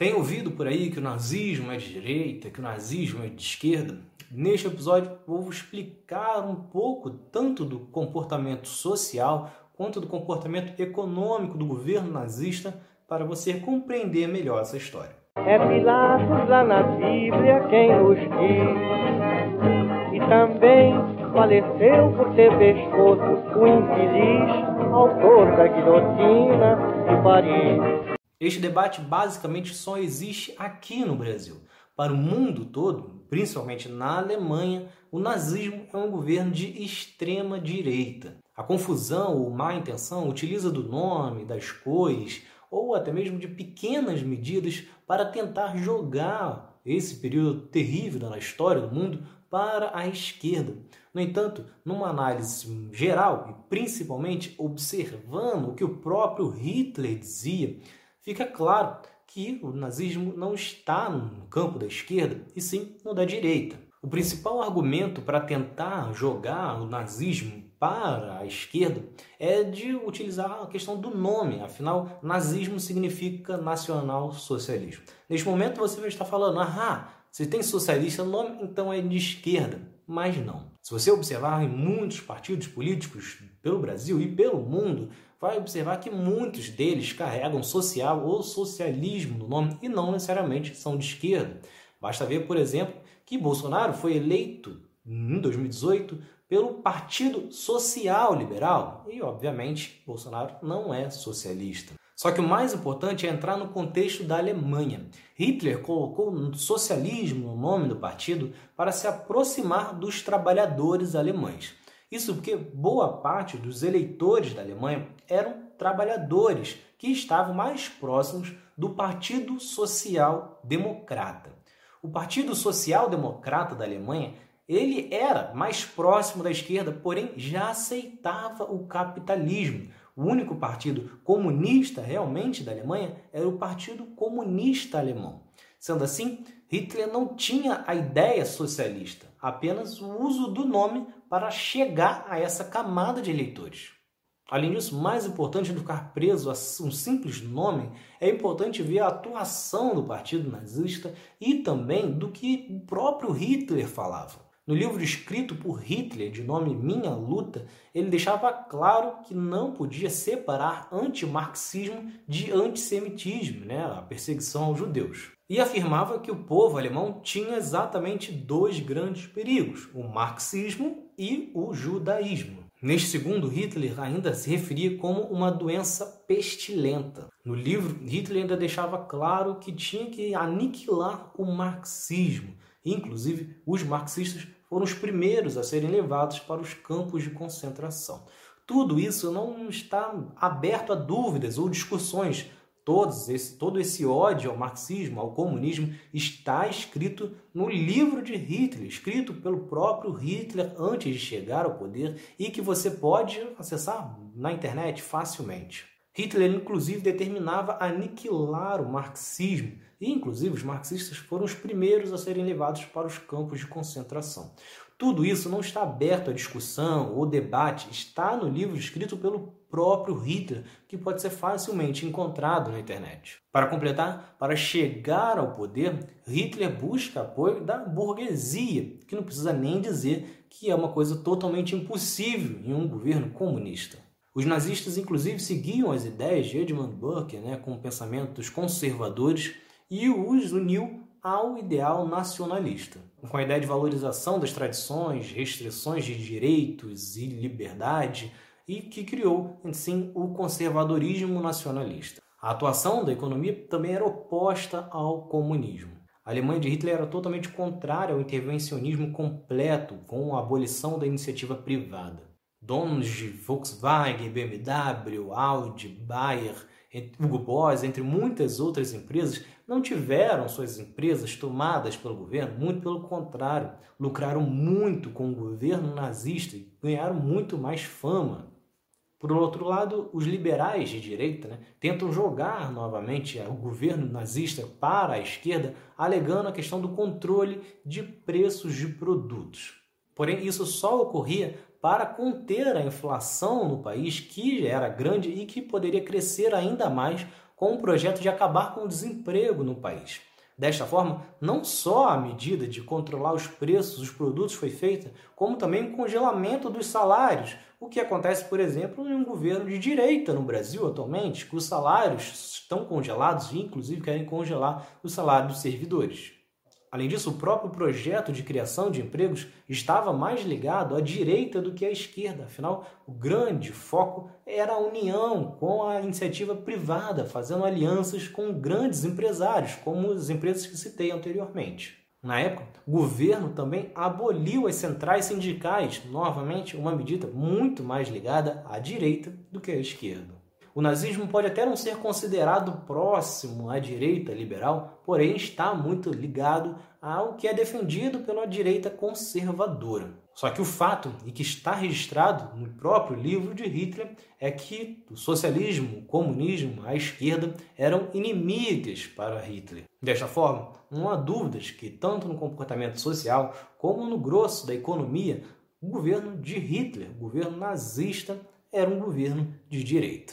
Tem ouvido por aí que o nazismo é de direita, que o nazismo é de esquerda? Neste episódio vou explicar um pouco tanto do comportamento social quanto do comportamento econômico do governo nazista para você compreender melhor essa história. É Pilatos lá na Bíblia quem nos diz, e também faleceu por ter pescoço o infeliz autor da guilhotina de Paris. Este debate basicamente só existe aqui no Brasil. Para o mundo todo, principalmente na Alemanha, o nazismo é um governo de extrema direita. A confusão ou má intenção utiliza do nome, das cores ou até mesmo de pequenas medidas para tentar jogar esse período terrível na história do mundo para a esquerda. No entanto, numa análise geral e principalmente observando o que o próprio Hitler dizia, fica claro que o nazismo não está no campo da esquerda, e sim no da direita. O principal argumento para tentar jogar o nazismo para a esquerda é de utilizar a questão do nome, afinal, nazismo significa nacional socialismo. Neste momento você vai estar falando, ah, se tem socialista no nome, então é de esquerda. Mas não. Se você observar em muitos partidos políticos pelo Brasil e pelo mundo, vai observar que muitos deles carregam social ou socialismo no nome e não necessariamente são de esquerda. Basta ver, por exemplo, que Bolsonaro foi eleito em 2018 pelo Partido Social Liberal e, obviamente, Bolsonaro não é socialista. Só que o mais importante é entrar no contexto da Alemanha. Hitler colocou socialismo no nome do partido para se aproximar dos trabalhadores alemães. Isso porque boa parte dos eleitores da Alemanha eram trabalhadores que estavam mais próximos do Partido Social Democrata. O Partido Social Democrata da Alemanha ele era mais próximo da esquerda, porém já aceitava o capitalismo. O único partido comunista realmente da Alemanha era o Partido Comunista Alemão. Sendo assim, Hitler não tinha a ideia socialista, apenas o uso do nome para chegar a essa camada de eleitores. Além disso, mais importante do que ficar preso a um simples nome, é importante ver a atuação do partido nazista e também do que o próprio Hitler falava. No livro escrito por Hitler, de nome Minha Luta, ele deixava claro que não podia separar antimarxismo de antissemitismo, né, a perseguição aos judeus. E afirmava que o povo alemão tinha exatamente dois grandes perigos: o marxismo e o judaísmo. Neste segundo, Hitler ainda se referia como uma doença pestilenta. No livro, Hitler ainda deixava claro que tinha que aniquilar o marxismo. Inclusive, os marxistas foram os primeiros a serem levados para os campos de concentração. Tudo isso não está aberto a dúvidas ou discussões. Todos esse, todo esse ódio ao marxismo, ao comunismo, está escrito no livro de Hitler, escrito pelo próprio Hitler antes de chegar ao poder e que você pode acessar na internet facilmente. Hitler, inclusive, determinava aniquilar o marxismo, e, inclusive, os marxistas foram os primeiros a serem levados para os campos de concentração. Tudo isso não está aberto à discussão ou debate, está no livro escrito pelo próprio Hitler, que pode ser facilmente encontrado na internet. Para completar, para chegar ao poder, Hitler busca apoio da burguesia, que não precisa nem dizer que é uma coisa totalmente impossível em um governo comunista. Os nazistas, inclusive, seguiam as ideias de Edmund Burke, né, com pensamentos conservadores, e os uniu ao ideal nacionalista, com a ideia de valorização das tradições, restrições de direitos e liberdade, e que criou, sim, o conservadorismo nacionalista. A atuação da economia também era oposta ao comunismo. A Alemanha de Hitler era totalmente contrária ao intervencionismo completo, com a abolição da iniciativa privada. Donos de Volkswagen, BMW, Audi, Bayer, Hugo Boss, entre muitas outras empresas, não tiveram suas empresas tomadas pelo governo, muito pelo contrário, lucraram muito com o governo nazista e ganharam muito mais fama. Por outro lado, os liberais de direita né, tentam jogar novamente o governo nazista para a esquerda, alegando a questão do controle de preços de produtos. Porém, isso só ocorria para conter a inflação no país, que era grande e que poderia crescer ainda mais com o projeto de acabar com o desemprego no país. Desta forma, não só a medida de controlar os preços dos produtos foi feita, como também o congelamento dos salários, o que acontece, por exemplo, em um governo de direita no Brasil atualmente, que os salários estão congelados e, inclusive, querem congelar o salário dos servidores. Além disso, o próprio projeto de criação de empregos estava mais ligado à direita do que à esquerda. Afinal, o grande foco era a união com a iniciativa privada, fazendo alianças com grandes empresários, como as empresas que citei anteriormente. Na época, o governo também aboliu as centrais sindicais, novamente uma medida muito mais ligada à direita do que à esquerda. O nazismo pode até não ser considerado próximo à direita liberal, porém está muito ligado ao que é defendido pela direita conservadora. Só que o fato, e que está registrado no próprio livro de Hitler, é que o socialismo, o comunismo, a esquerda eram inimigas para Hitler. Desta forma, não há dúvidas que, tanto no comportamento social como no grosso da economia, o governo de Hitler, o governo nazista, era um governo de direita.